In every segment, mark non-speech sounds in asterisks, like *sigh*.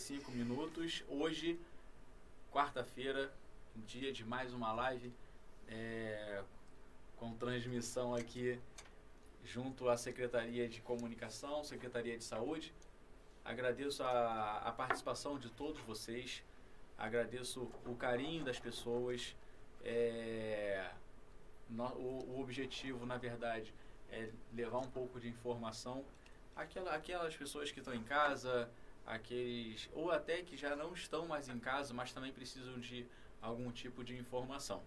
45 minutos. Hoje, quarta-feira, dia de mais uma live é, com transmissão aqui junto à Secretaria de Comunicação, Secretaria de Saúde. Agradeço a, a participação de todos vocês, agradeço o carinho das pessoas. É, no, o, o objetivo, na verdade, é levar um pouco de informação àquela, aquelas pessoas que estão em casa, aqueles ou até que já não estão mais em casa, mas também precisam de algum tipo de informação.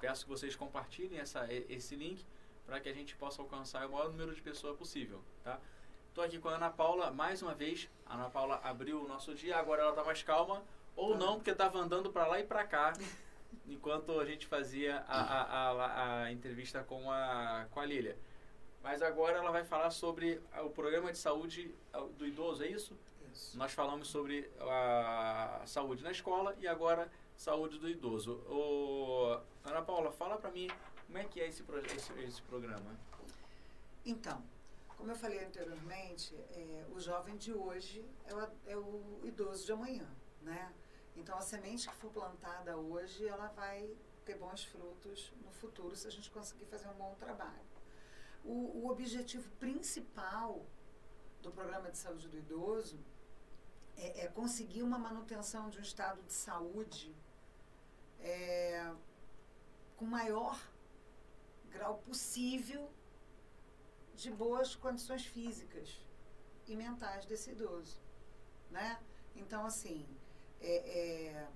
Peço que vocês compartilhem essa, esse link para que a gente possa alcançar o maior número de pessoas possível, tá? Estou aqui com a Ana Paula, mais uma vez. A Ana Paula abriu o nosso dia, agora ela está mais calma, ou não, porque estava andando para lá e para cá, *laughs* enquanto a gente fazia a, a, a, a, entrevista com a, com a Lília. Mas agora ela vai falar sobre o programa de saúde do idoso, é isso? Isso. Nós falamos sobre a saúde na escola e agora saúde do idoso. O, Ana Paula, fala para mim como é que é esse, esse, esse programa. Então, como eu falei anteriormente, é, o jovem de hoje é o, é o, idoso de amanhã, né? Então, a semente que for plantada hoje, ela vai ter bons frutos no futuro se a gente conseguir fazer um bom trabalho. O, o objetivo principal do programa de saúde do idoso é, é conseguir uma manutenção de um estado de saúde é, com maior grau possível de boas condições físicas e mentais desse idoso, né? Então, assim, é, é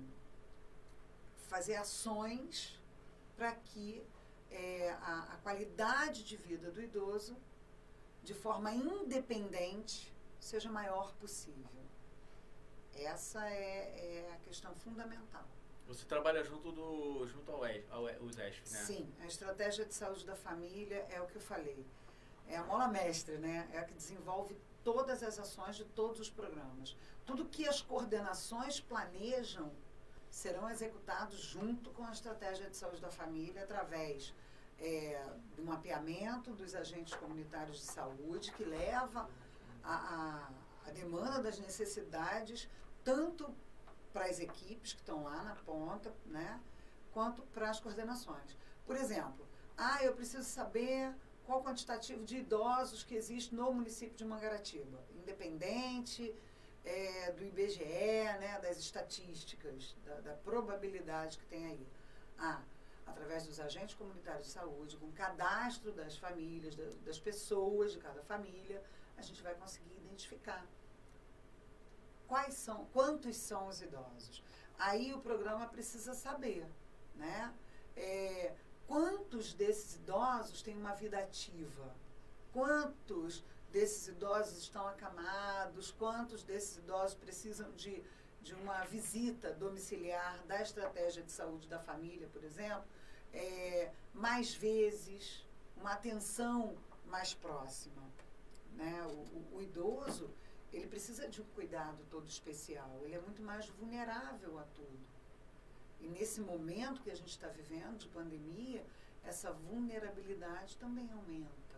fazer ações para que é, a, a, qualidade de vida do idoso, de forma independente, seja maior possível. Essa é, é a questão fundamental. Você trabalha junto, do, junto ao, ao, ao né? Sim, a estratégia de saúde da família é o que eu falei é a mola mestre, né? É a que desenvolve todas as ações de todos os programas. Tudo que as coordenações planejam serão executados junto com a estratégia de saúde da família através é, do mapeamento dos agentes comunitários de saúde que leva a, a, a demanda das necessidades tanto para as equipes que estão lá na ponta, né, quanto para as coordenações. Por exemplo, ah, eu preciso saber qual o quantitativo de idosos que existe no município de Mangaratiba, independente é, do IBGE, né, das estatísticas, da, da, probabilidade que tem aí. Ah, através dos agentes comunitários de saúde, com cadastro das famílias, da, das pessoas de cada família, a gente vai conseguir identificar quais são, quantos são os idosos. Aí o programa precisa saber, né? É, Quantos desses idosos têm uma vida ativa? Quantos desses idosos estão acamados? Quantos desses idosos precisam de, de uma visita domiciliar da estratégia de saúde da família, por exemplo? É, mais vezes, uma atenção mais próxima. Né? O, o, o idoso, ele precisa de um cuidado todo especial, ele é muito mais vulnerável a tudo. E nesse momento que a gente está vivendo de pandemia, essa vulnerabilidade também aumenta.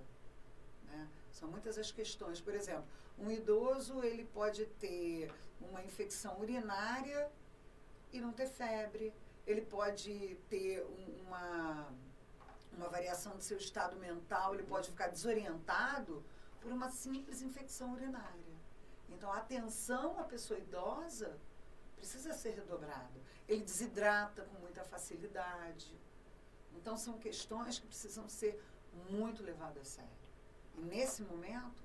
Né? São muitas as questões. Por exemplo, um idoso ele pode ter uma infecção urinária e não ter febre. Ele pode ter um, uma, uma variação do seu estado mental, ele pode ficar desorientado por uma simples infecção urinária. Então, a atenção à pessoa idosa precisa ser redobrado. Ele desidrata com muita facilidade. Então, são questões que precisam ser muito levadas a sério. E nesse momento,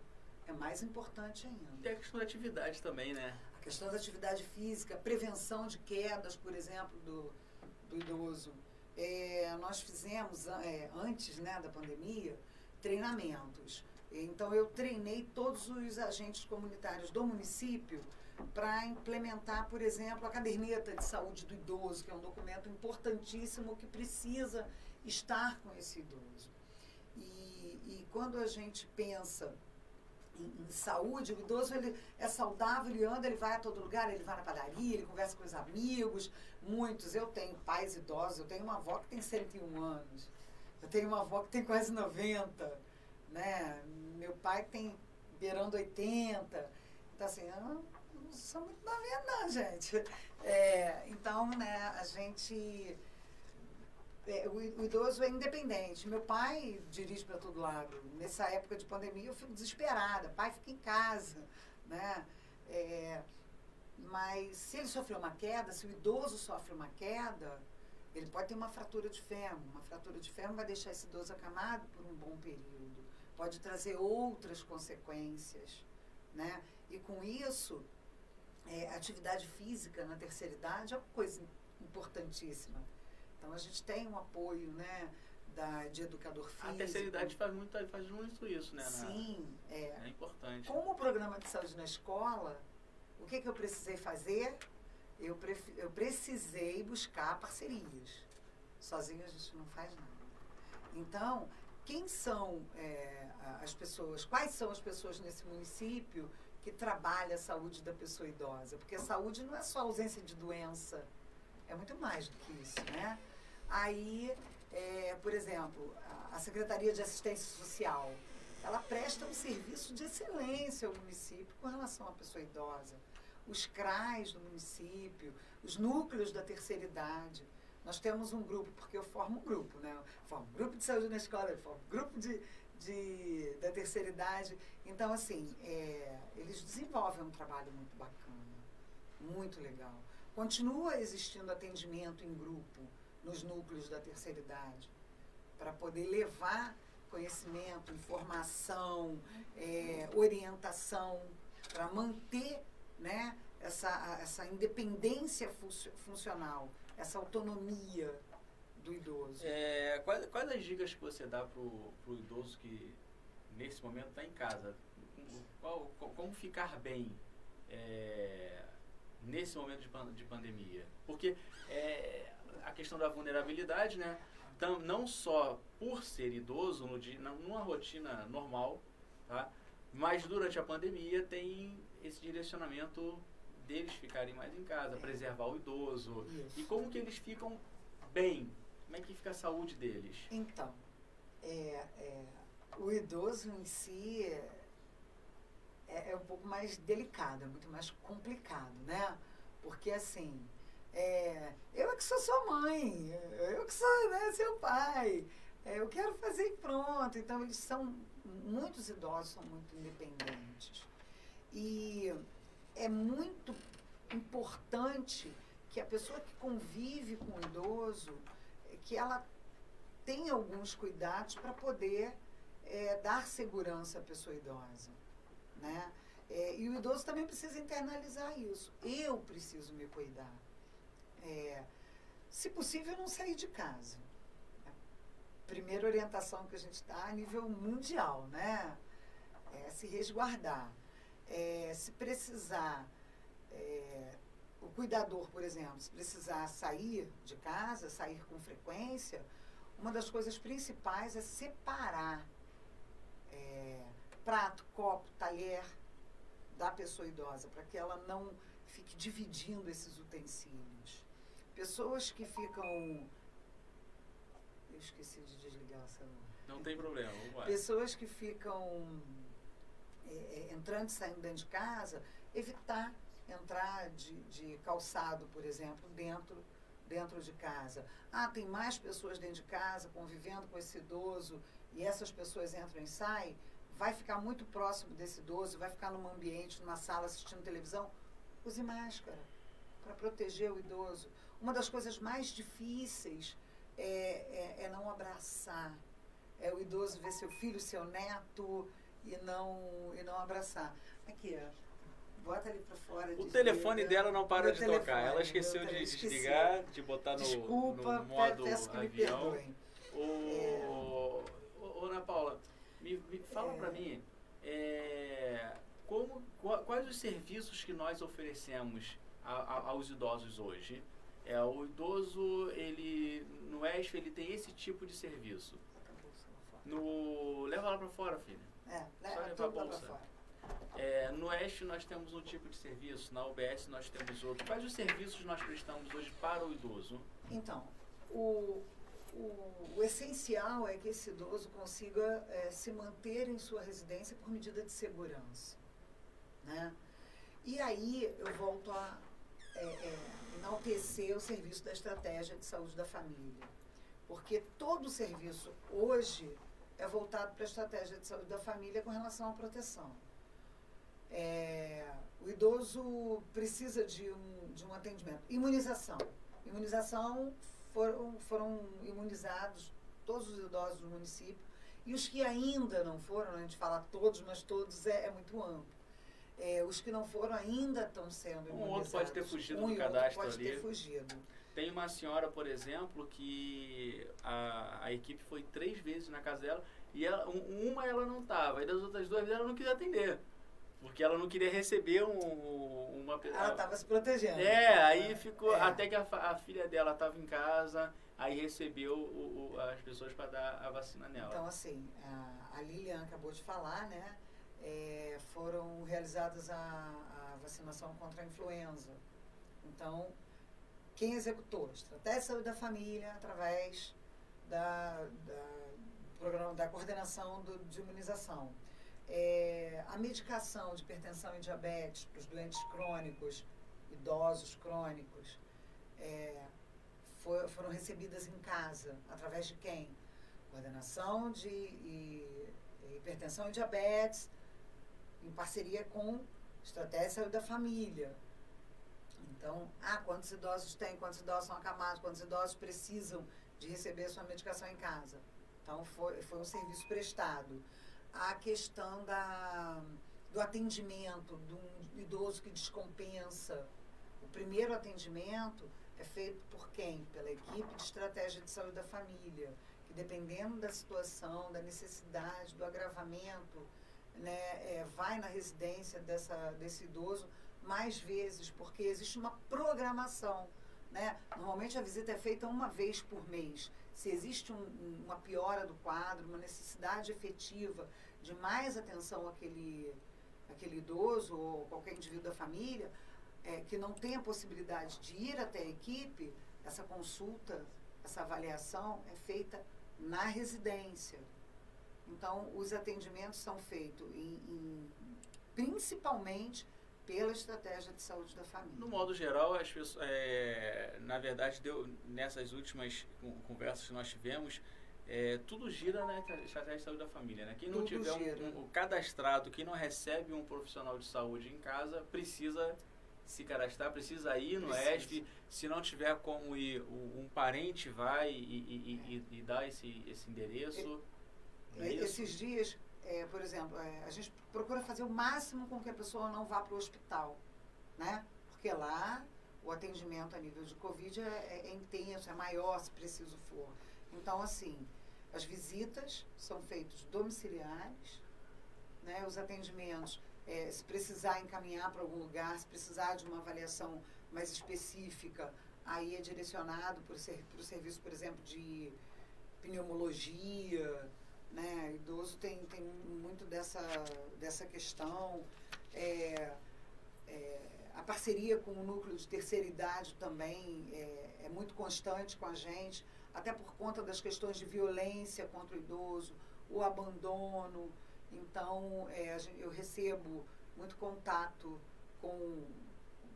é mais importante ainda. E a questão da atividade também, né? A questão da atividade física, prevenção de quedas, por exemplo, do, do idoso. É, nós fizemos, é, antes né, da pandemia, treinamentos. Então, eu treinei todos os agentes comunitários do município para implementar, por exemplo, a caderneta de saúde do idoso, que é um documento importantíssimo que precisa estar com esse idoso. E, e quando a gente pensa em, em, saúde, o idoso ele é saudável, ele anda, ele vai a todo lugar, ele vai na padaria, ele conversa com os amigos, muitos. Eu tenho pais idosos, eu tenho uma avó que tem 101 anos, eu tenho uma avó que tem quase 90, né? meu pai tem beirando 80. Então, assim, eu não, sou muito novinha, não, gente. É, então, né, a gente. É, o, o, idoso é independente. Meu pai dirige para todo lado. Nessa época de pandemia, eu fico desesperada. Pai fica em casa, né? É, mas se ele sofreu uma queda, se o idoso sofre uma queda, ele pode ter uma fratura de fêmur. Uma fratura de fêmur vai deixar esse idoso acamado por um bom período. Pode trazer outras consequências, né? E com isso, é, atividade física na terceira idade é uma coisa importantíssima. Então a gente tem um apoio, né? Da, de educador físico. A terceira idade faz muito, faz muito isso, né? Sim, na, é. É importante. Como o programa de saúde na escola, o que, que eu precisei fazer? Eu, eu precisei buscar parcerias. Sozinho a gente não faz nada. Então, quem são é, as pessoas, quais são as pessoas nesse município que trabalham a saúde da pessoa idosa? Porque a saúde não é só ausência de doença, é muito mais do que isso, né? Aí, é, por exemplo, a Secretaria de Assistência Social, ela presta um serviço de excelência ao município com relação à pessoa idosa. Os CRAs do município, os núcleos da terceira idade. Nós temos um grupo, porque eu formo um grupo, né? Eu formo um grupo de saúde na escola, eu formo um grupo de, de, da terceira idade. Então, assim, é, eles desenvolvem um trabalho muito bacana, muito legal. Continua existindo atendimento em grupo nos núcleos da terceira idade, para poder levar conhecimento, informação, é, orientação, para manter né, essa, essa independência funcional essa autonomia do idoso. É, quais, quais as dicas que você dá para o idoso que nesse momento está em casa? Qual, como ficar bem é, nesse momento de, de pandemia? Porque é, a questão da vulnerabilidade, né? Então, não só por ser idoso no dia, numa rotina normal, tá? mas durante a pandemia tem esse direcionamento deles ficarem mais em casa, preservar o idoso. Isso. E como que eles ficam bem? Como é que fica a saúde deles? Então, é, é, o idoso em si é, é, um pouco mais delicado, é muito mais complicado, né? Porque assim, é, eu é que sou sua mãe, eu que sou né, seu pai, é, eu quero fazer e pronto. Então eles são, muitos idosos são muito independentes. E é muito importante que a pessoa que convive com o idoso, que ela tenha alguns cuidados para poder é, dar segurança à pessoa idosa. Né? É, e o idoso também precisa internalizar isso. Eu preciso me cuidar. É, se possível, não sair de casa. Primeira orientação que a gente está a nível mundial, né? É se resguardar é, se precisar, é, o cuidador, por exemplo, se precisar sair de casa, sair com frequência, uma das coisas principais é separar é, prato, copo, talher da pessoa idosa, para que ela não fique dividindo esses utensílios. Pessoas que ficam. Eu esqueci de desligar o celular. Não tem problema, vamos Pessoas que ficam é, é, entrando e saindo dentro de casa, evitar entrar de, de calçado, por exemplo, dentro, dentro de casa. Ah, tem mais pessoas dentro de casa convivendo com esse idoso e essas pessoas entram e saem, vai ficar muito próximo desse idoso, vai ficar num ambiente, numa sala assistindo televisão, use máscara para proteger o idoso. Uma das coisas mais difíceis é, é, é não abraçar. É o idoso ver seu filho, seu neto, e não, e não abraçar. Aqui, ó. Bota para fora. O telefone dela não para de telefone, tocar. Ela esqueceu de desligar, de botar no, Desculpa, no modo peço que avião. Me perdoem. É... Ana Paula, me, me fala é... para mim, é, como, quais os serviços que nós oferecemos a, a, aos idosos hoje? É, o idoso, ele no ESF, ele tem esse tipo de serviço. No, leva lá para fora, filha. É, Só levar a bolsa. É, no Oeste nós temos um tipo de serviço, na UBS nós temos outro. Quais os serviços nós prestamos hoje para o idoso? Então, o, o, o essencial é que esse idoso consiga é, se manter em sua residência por medida de segurança. Né? E aí eu volto a é, é, enaltecer o serviço da estratégia de saúde da família. Porque todo o serviço hoje é voltado para a estratégia de saúde da família com relação à proteção. É, o idoso precisa de um, de um atendimento. Imunização. Imunização foram, foram imunizados todos os idosos do município. E os que ainda não foram, a gente fala todos, mas todos é, é muito amplo. É, os que não foram ainda estão sendo Um outro pode ter fugido um do cadastro pode ali. ter fugido. Tem uma senhora, por exemplo, que a, a equipe foi três vezes na casa dela e ela, um- uma ela não estava, e das outras duas ela não quis atender. Porque ela não queria receber um, uma pe- Ela estava se protegendo. É, aí ficou. É. Até que a, a filha dela estava em casa, aí recebeu o- o- as pessoas para dar a vacina nela. Então, assim, a, a Lilian acabou de falar, né? É, foram realizadas a, a vacinação contra a influenza. Então, quem executou? Estratégia de Saúde da Família, através da, da, programa, da coordenação do, de imunização. É, a medicação de hipertensão e diabetes para os doentes crônicos, idosos crônicos, é, foram recebidas em casa, através de quem? Coordenação de e- hipertensão e diabetes, em parceria com Estratégia de Saúde da Família. Então, ah, quantos idosos tem, quantos idosos são acamados, quantos idosos precisam de receber sua medicação em casa. Então, foi, foi um serviço prestado. A questão da, do atendimento de um idoso que descompensa. O primeiro atendimento é feito por quem? Pela equipe de estratégia de saúde da família, que dependendo da situação, da necessidade, do agravamento, né, é, vai na residência dessa, desse idoso mais vezes, porque existe uma programação. Né? Normalmente a visita é feita uma vez por mês. Se existe um- um- uma piora do quadro, uma necessidade efetiva de mais atenção àquele, àquele idoso ou qualquer indivíduo da família, é, que não tem a possibilidade de ir até a equipe, essa consulta, essa avaliação é feita na residência. Então, os atendimentos são feitos em, em- principalmente pela estratégia de saúde da família. No modo geral, as pessoas, é, na verdade, deu, nessas últimas con- conversas que nós tivemos, é, tudo gira na estra- estratégia de saúde da família. Né? Quem não Tudo tiver um, um- o cadastrado, quem não recebe um profissional de saúde em casa, precisa se cadastrar, precisa ir no Precisa. ESF. Se não tiver como ir, um parente vai e, e, e, e dá esse, esse endereço. É? Esses dias, é, por exemplo, é, a gente procura fazer o máximo com que a pessoa não vá para o hospital, né? Porque lá o atendimento a nível de Covid é, é- é intenso, é maior se preciso for. Então, assim, as visitas são feitas domiciliares, né? Os atendimentos, é, se precisar encaminhar para algum lugar, se precisar de uma avaliação mais específica, aí é direcionado para o serviço, por exemplo, de pneumologia, né? Idoso tem, tem muito dessa, dessa questão. É, é, a parceria com o núcleo de terceira idade também é, é muito constante com a gente, até por conta das questões de violência contra o idoso, o abandono. Então, é, eu recebo muito contato com,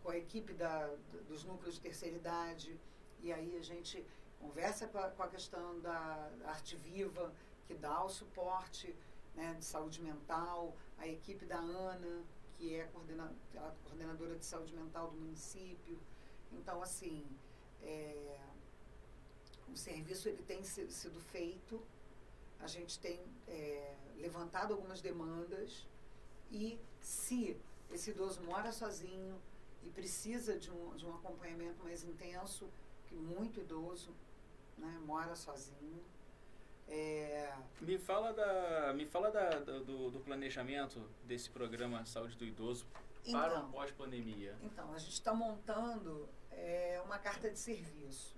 com a equipe da, dos núcleos de terceira idade, e aí a gente conversa com a, com a questão da Arte Viva, que dá o suporte né, de saúde mental, a equipe da ANA, que é coordena, a coordenadora de saúde mental do município. Então, assim, é, o serviço ele tem si- sido feito, a gente tem é, levantado algumas demandas e se esse idoso mora sozinho e precisa de um, de um acompanhamento mais intenso, que muito idoso né, mora sozinho, é, Me fala, da, me fala da, do, do planejamento desse programa Saúde do Idoso para Então. o pós-pandemia. Então, a gente está montando é, uma carta de serviço.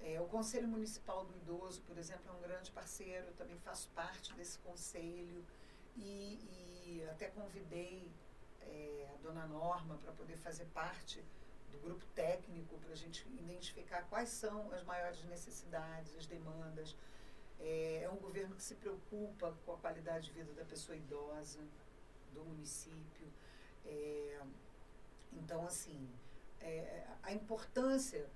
É, o Conselho Municipal do Idoso, por exemplo, é um grande parceiro, eu também faço parte desse conselho e, e até convidei é, a dona Norma para poder fazer parte do grupo técnico para a gente identificar quais são as maiores necessidades, as demandas. É, é um governo que se preocupa com a qualidade de vida da pessoa idosa, do município. É, então, assim, é, a importância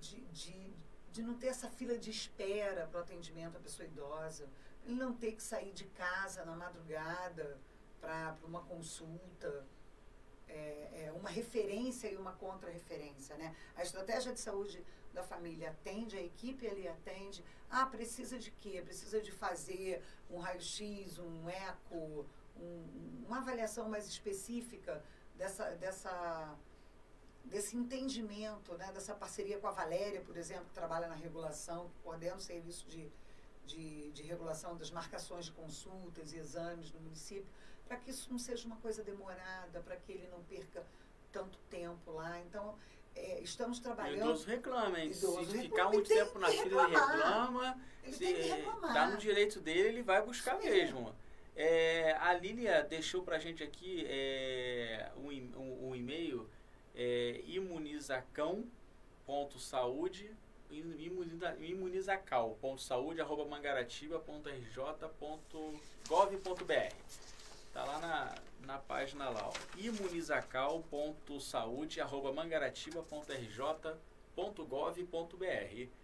de, de, de não ter essa fila de espera para o atendimento à pessoa idosa, ele não ter que sair de casa na madrugada para uma consulta, é, é, uma referência e uma contra-referência. Né? A estratégia de saúde da família atende, a equipe ali atende. Ah, precisa de quê? Precisa de fazer um raio-x, um eco, um, uma avaliação mais específica dessa, dessa, desse entendimento, né? dessa parceria com a Valéria, por exemplo, que trabalha na regulação, que coordena o serviço de, de, de regulação das marcações de consultas e exames no município, para que isso não seja uma coisa demorada, para que ele não perca tanto tempo lá. Então, é, estamos trabalhando. O idoso reclama, hein? Idoso se reclama, ficar muito tempo na fila, ele reclama. Ele se está no direito dele, ele vai buscar Sim. mesmo. É, a Lília deixou para a gente aqui é, um, um, um, e-mail é, imunizacão.saúde imunizacal.saúde arroba mangaratiba.rj.gov.br Tá lá na, na página lá, ó. imunizacal.saúde arroba mangaratiba.rj.gov.br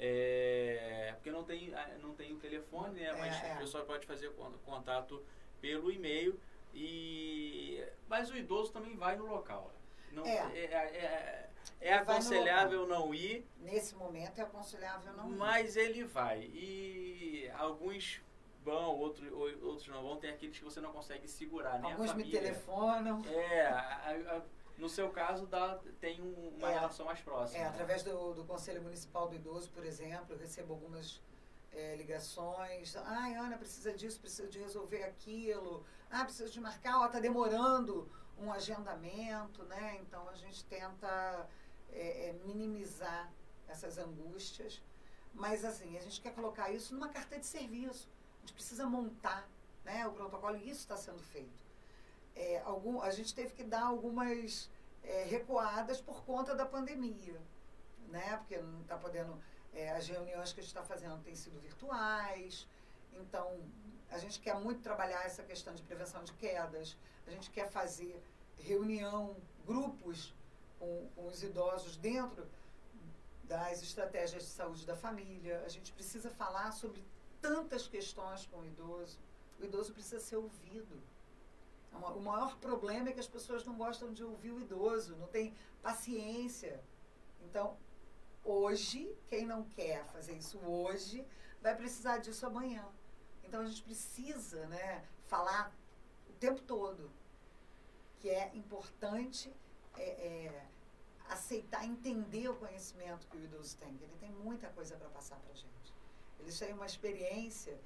é, porque não tem, ah, não tem o telefone, né? Mas é, é. o pessoal pode fazer contato pelo e-mail. E, mas o idoso também vai no local. Não, é. É, é, é aconselhável não ir. Nesse momento é aconselhável não mas ir. Mas ele vai. E alguns vão, outros, outros não vão. Tem aqueles que você não consegue segurar, né? Alguns me telefonam. É, a, a, no seu caso, dá, tem um, uma é, relação mais próxima. É, né? através do, do Conselho Municipal do Idoso, por exemplo, eu recebo algumas é, ligações. Ai, Ana, precisa disso, precisa de resolver aquilo. Ah, precisa de marcar, ó, está demorando um agendamento, né? Então, a gente tenta é, é, minimizar essas angústias. Mas, assim, a gente quer colocar isso numa carta de serviço. Gente precisa montar né, o protocolo e isso está sendo feito. É, algum, a gente teve que dar algumas é, recuadas por conta da pandemia, né? Porque não está podendo, é, as reuniões que a gente está fazendo têm sido virtuais, então a gente quer muito trabalhar essa questão de prevenção de quedas, a gente quer fazer reunião, grupos com, com os idosos dentro das estratégias de saúde da família, a gente precisa falar sobre tantas questões com o idoso, o idoso precisa ser ouvido. O maior problema é que as pessoas não gostam de ouvir o idoso, não tem paciência. Então, hoje, quem não quer fazer isso hoje, vai precisar disso amanhã. Então, a gente precisa né, falar o tempo todo que é importante é, é, aceitar, entender o conhecimento que o idoso tem. Ele tem muita coisa para passar para a gente. Eles têm uma experiência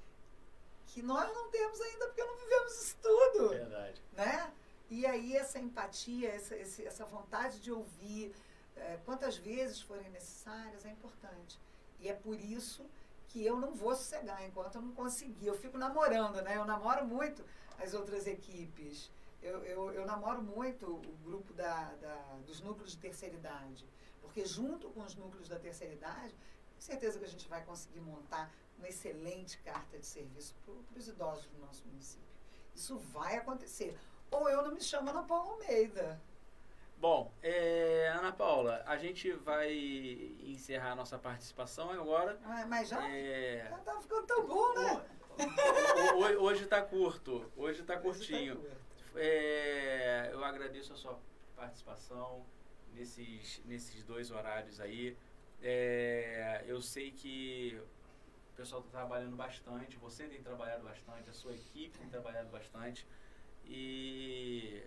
que nós não temos ainda porque não vivemos isso tudo. Verdade. Né? E aí essa empatia, essa, essa vontade de ouvir, é, quantas vezes forem necessárias, é importante. E é por isso que eu não vou sossegar enquanto eu não conseguir. Eu fico namorando, né? Eu namoro muito as outras equipes. Eu, eu, eu namoro muito o grupo da, da, dos núcleos de terceira idade. Porque junto com os núcleos da terceira idade, certeza que a gente vai conseguir montar uma excelente carta de serviço para os idosos do nosso município. Isso vai acontecer. Ou eu não me chamo Ana Paula Almeida. Bom, é, Ana Paula, a gente vai encerrar a nossa participação agora. Ah, mas já? É... Já tá ficando tão bom, né? hoje está curto, hoje está curtinho. Tá é, eu agradeço a sua participação nesses, nesses dois horários aí. É, eu sei que o pessoal está trabalhando bastante, você tem trabalhado bastante, a sua equipe tem trabalhado bastante. E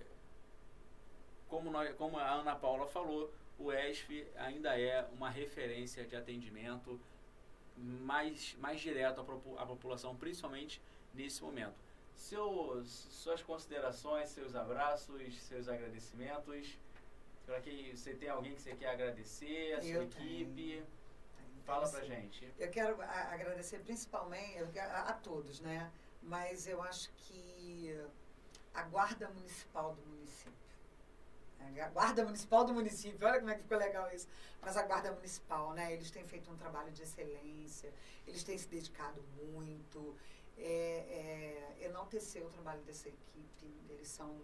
como, nós, como a Ana Paula falou, o ESF ainda é uma referência de atendimento mais, mais direto à, à população, principalmente nesse momento. Seus, suas considerações, seus abraços, seus agradecimentos. Para que você tem alguém que você quer agradecer, a sua Eu equipe. Tenho. Fala pra gente. Eu quero agradecer principalmente a, a, todos, né? Mas eu acho que a Guarda Municipal do município. Né? A Guarda Municipal do município, olha como é que ficou legal isso. Mas a Guarda Municipal, né? Eles têm feito um trabalho de excelência, eles têm se dedicado muito. É, é, enaltecer o trabalho dessa equipe. Eles são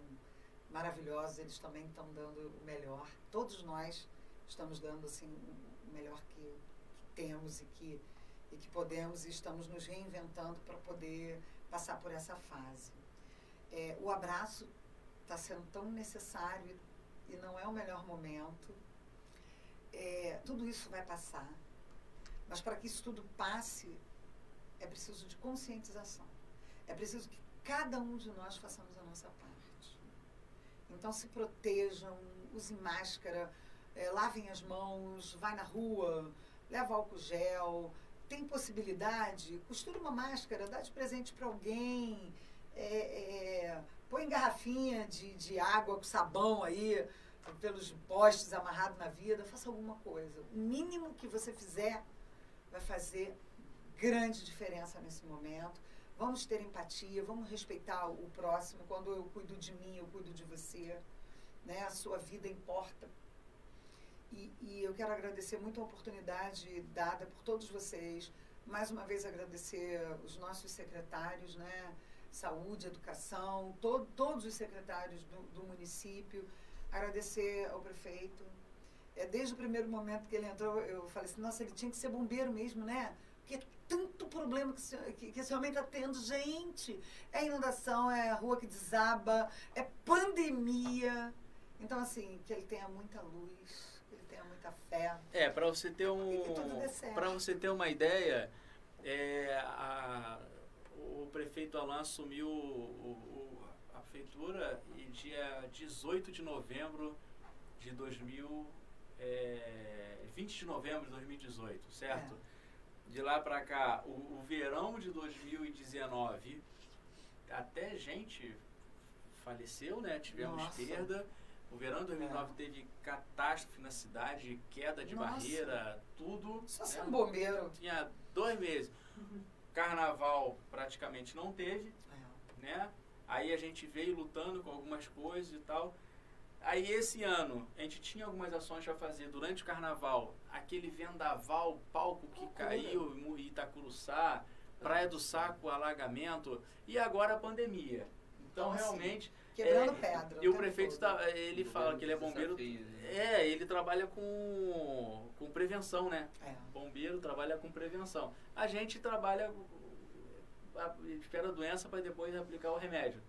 maravilhosos, eles também estão dando o melhor. Todos nós estamos dando assim o melhor que, que temos e que e que podemos e estamos nos reinventando para poder passar por essa fase. É, o abraço está sendo tão necessário e não é o melhor momento. É, tudo isso vai passar, mas para que isso tudo passe, é preciso de conscientização. É preciso que cada um de nós façamos a nossa parte. Então se protejam, usem máscara, é, lavem as mãos, vai na rua, leva álcool gel, tem possibilidade, costura uma máscara, dá de presente para alguém, é, é, põe garrafinha de, de água com sabão aí, pelos postes amarrado na vida, faça alguma coisa. O mínimo que você fizer vai fazer grande diferença nesse momento. Vamos ter empatia, vamos respeitar o próximo. Quando eu cuido de mim, eu cuido de você. Né? A sua vida importa. E, e eu quero agradecer muito a oportunidade dada por todos vocês. Mais uma vez agradecer os nossos secretários, né? Saúde, Educação, to, todos os secretários do, do município. Agradecer ao prefeito. É, desde o primeiro momento que ele entrou, eu falei assim, nossa, ele tinha que ser bombeiro mesmo, né? Porque tanto problema que, esse, que, que esse homem está tendo. Gente, é inundação, é rua que desaba, é pandemia. Então, assim, que ele tenha muita luz, muita fé. É, para você ter um, para você ter uma ideia, é, a, o prefeito Alain assumiu o, o, a prefeitura e dia 18 de novembro de 2000, é, 20 de novembro de 2018, certo? É. De lá para cá, o, o verão de 2019, até gente faleceu, né? Tivemos Nossa. perda. O verão de 2009 é. teve catástrofe na cidade, queda de Nossa. barreira, tudo. Só né? um bombeiro. Tinha dois meses. Uhum. Carnaval praticamente não teve, é. né? Aí a gente veio lutando com algumas coisas e tal. Aí esse ano a gente tinha algumas ações para fazer durante o carnaval, aquele vendaval, palco que caiu em Itacuruçá, Praia do Saco, alagamento e agora a pandemia. Então, então realmente Quebrando é, pedra. E o prefeito tá, ele fala que ele é bombeiro. É, ele trabalha com, com prevenção, né? É. Bombeiro trabalha com prevenção. A gente trabalha, espera a doença para depois aplicar o remédio.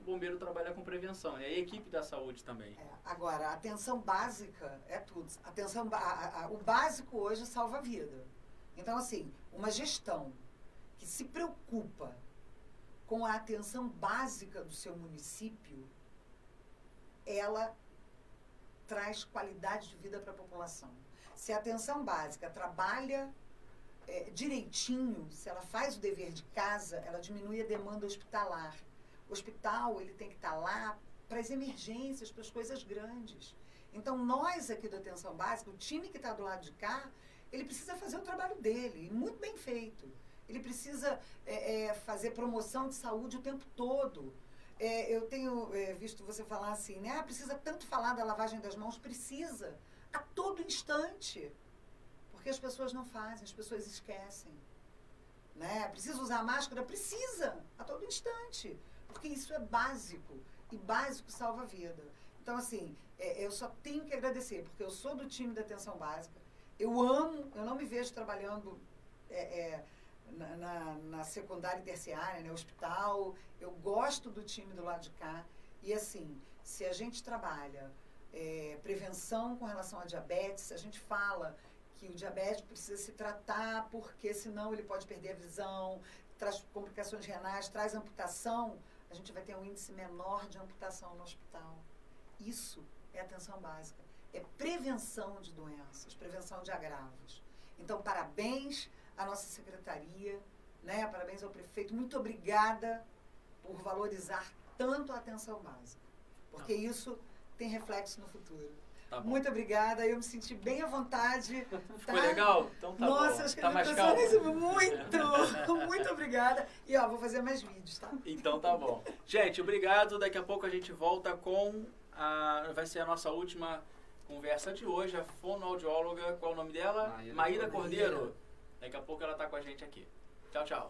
O bombeiro trabalha com prevenção, e a equipe da saúde também. É. Agora, a atenção básica é tudo. Atenção, a, a, o básico hoje salva a vida. Então, assim, uma gestão que se preocupa com a atenção básica do seu município, ela traz qualidade de vida para a população. Se a atenção básica trabalha é, direitinho, se ela faz o dever de casa, ela diminui a demanda hospitalar. O hospital ele tem que estar tá lá para as emergências, para as coisas grandes. Então, nós aqui da atenção básica, o time que está do lado de cá, ele precisa fazer o trabalho dele, muito bem feito. Ele precisa é, é, fazer promoção de saúde o tempo todo. É, eu tenho é, visto você falar assim, né? Ah, precisa tanto falar da lavagem das mãos? Precisa. A todo instante. Porque as pessoas não fazem, as pessoas esquecem. Né? Precisa usar máscara? Precisa. A todo instante. Porque isso é básico. E básico salva a vida. Então, assim, é, eu só tenho que agradecer, porque eu sou do time da atenção básica. Eu amo, eu não me vejo trabalhando é, na, na, na, secundária e terciária, né, hospital. Eu gosto do time do lado de cá. E assim, se a gente trabalha é, prevenção com relação à diabetes, se a gente fala que o diabetes precisa se tratar porque senão ele pode perder a visão, traz complicações renais, traz amputação, a gente vai ter um índice menor de amputação no hospital. Isso é atenção básica. É prevenção de doenças, prevenção de agravos. Então, parabéns a nossa secretaria, né? Parabéns ao prefeito. Muito obrigada por valorizar tanto a atenção básica, porque isso tem reflexo no futuro. Tá Muito obrigada, eu me senti bem à vontade. *laughs* Tá? foi legal? Então tá Nossa, bom. acho que tá mais calma. Muito, *laughs* muito obrigada. E ó, vou fazer mais vídeos, tá? Então tá bom. Gente, obrigado. Daqui a pouco a gente volta com a... Vai ser a nossa última conversa de hoje. A fonoaudióloga, qual é o nome dela? Maíra, Maíra Cordeiro. Cordeiro. Daqui a pouco ela tá com a gente aqui. Tchau, tchau.